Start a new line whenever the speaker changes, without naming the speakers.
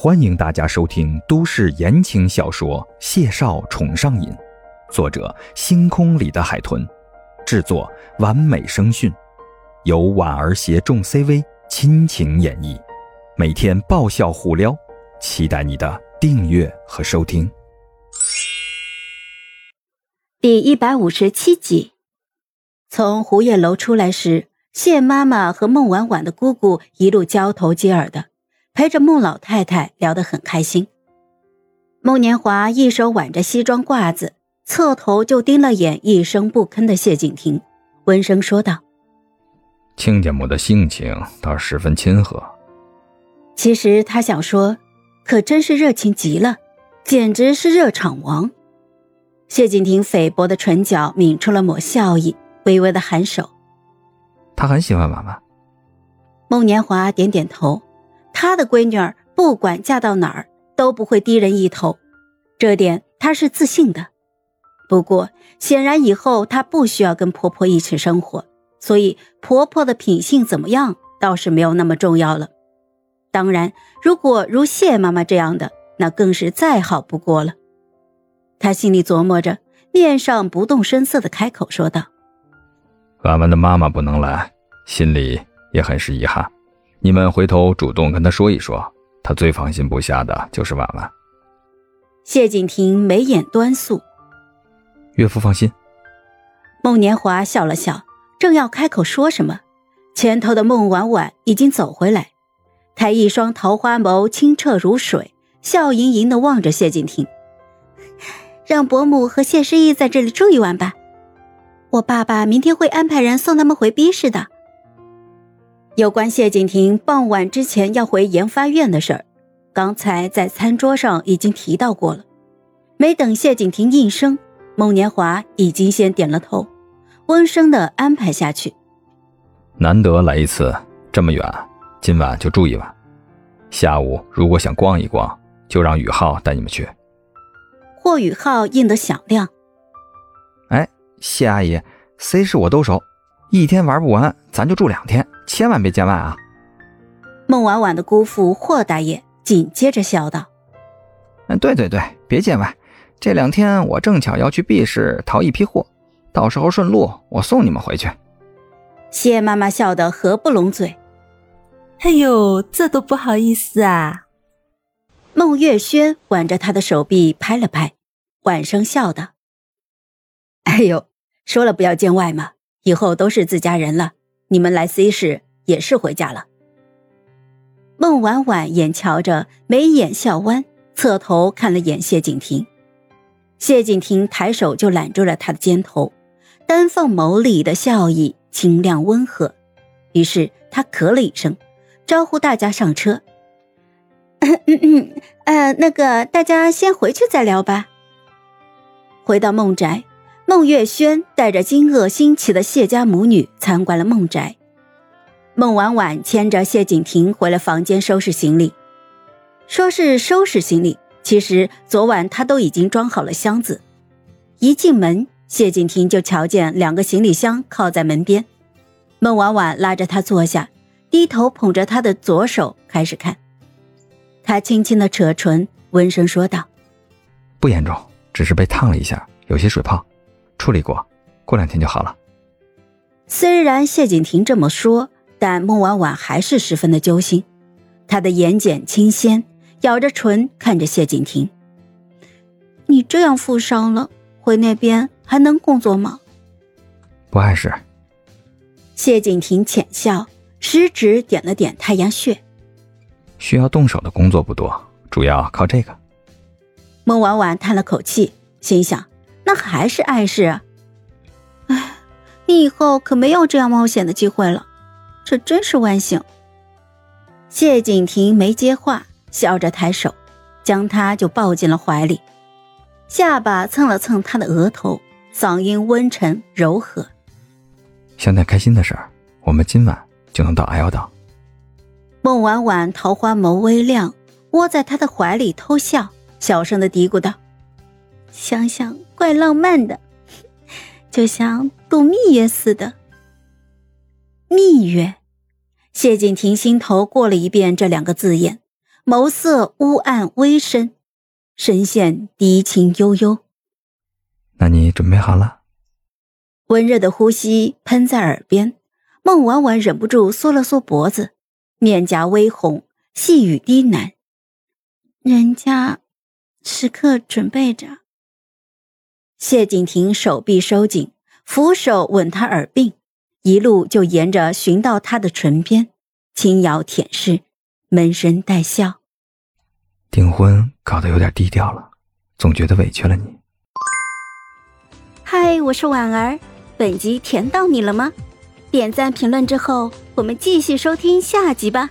欢迎大家收听都市言情小说《谢少宠上瘾》，作者：星空里的海豚，制作：完美声讯，由婉儿携众 CV 亲情演绎，每天爆笑互撩，期待你的订阅和收听。
第一百五十七集，从胡叶楼出来时，谢妈妈和孟婉婉的姑姑一路交头接耳的。陪着孟老太太聊得很开心。孟年华一手挽着西装褂子，侧头就盯了眼一声不吭的谢景亭，温声说道：“
亲家母的性情倒是十分亲和。”
其实他想说，可真是热情极了，简直是热场王。谢景亭菲薄的唇角抿出了抹笑意，微微的颔首：“
他很喜欢妈妈。”
孟年华点点头。他的闺女儿不管嫁到哪儿都不会低人一头，这点他是自信的。不过显然以后他不需要跟婆婆一起生活，所以婆婆的品性怎么样倒是没有那么重要了。当然，如果如谢妈妈这样的，那更是再好不过了。他心里琢磨着，面上不动声色的开口说道：“
婉婉的妈妈不能来，心里也很是遗憾。”你们回头主动跟他说一说，他最放心不下的就是婉婉。
谢景亭眉眼端肃，
岳父放心。
孟年华笑了笑，正要开口说什么，前头的孟婉婉已经走回来，她一双桃花眸清澈如水，笑盈盈的望着谢景亭，让伯母和谢师义在这里住一晚吧，我爸爸明天会安排人送他们回 B 市的。有关谢景亭傍晚之前要回研发院的事儿，刚才在餐桌上已经提到过了。没等谢景亭应声，孟年华已经先点了头，温声的安排下去。
难得来一次这么远，今晚就住一晚。下午如果想逛一逛，就让宇浩带你们去。
霍宇浩应得响亮。
哎，谢阿姨，C 市我都熟，一天玩不完，咱就住两天。千万别见外啊！
孟婉婉的姑父霍大爷紧接着笑道：“
嗯，对对对，别见外。这两天我正巧要去 B 市淘一批货，到时候顺路我送你们回去。”
谢妈妈笑得合不拢嘴：“
哎呦，这都不好意思啊！”
孟月轩挽着他的手臂拍了拍，缓声笑道：“哎呦，说了不要见外嘛，以后都是自家人了。”你们来 C 市也是回家了。孟婉婉眼瞧着，眉眼笑弯，侧头看了眼谢景亭。谢景亭抬手就揽住了他的肩头，丹凤眸里的笑意清亮温和。于是他咳了一声，招呼大家上车。嗯嗯，呃，那个大家先回去再聊吧。回到孟宅。孟月轩带着惊愕新奇的谢家母女参观了孟宅，孟婉婉牵着谢景亭回了房间收拾行李。说是收拾行李，其实昨晚他都已经装好了箱子。一进门，谢景亭就瞧见两个行李箱靠在门边，孟婉婉拉着他坐下，低头捧着他的左手开始看。他轻轻的扯唇，温声说道：“
不严重，只是被烫了一下，有些水泡。”处理过，过两天就好了。
虽然谢景亭这么说，但孟婉婉还是十分的揪心。她的眼睑清鲜，咬着唇看着谢景亭：“你这样负伤了，回那边还能工作吗？”
不碍事。
谢景亭浅笑，食指点了点太阳穴：“
需要动手的工作不多，主要靠这个。”
孟婉婉叹了口气，心想。那还是碍事啊！哎，你以后可没有这样冒险的机会了，这真是万幸。谢景亭没接话，笑着抬手，将他就抱进了怀里，下巴蹭了蹭他的额头，嗓音温沉柔和：“
想点开心的事儿，我们今晚就能到阿瑶岛。”
孟婉婉桃花眸微亮，窝在他的怀里偷笑，小声的嘀咕道：“想想。”怪浪漫的，就像度蜜月似的。蜜月，谢景亭心头过了一遍这两个字眼，眸色乌暗微深，深陷低情悠悠。
那你准备好了？
温热的呼吸喷在耳边，孟婉婉忍不住缩了缩脖子，面颊微红，细语低喃：“人家时刻准备着。”谢景亭手臂收紧，扶手吻她耳鬓，一路就沿着寻到她的唇边，轻咬舔舐，闷声带笑。
订婚搞得有点低调了，总觉得委屈了你。
嗨，我是婉儿，本集甜到你了吗？点赞评论之后，我们继续收听下集吧。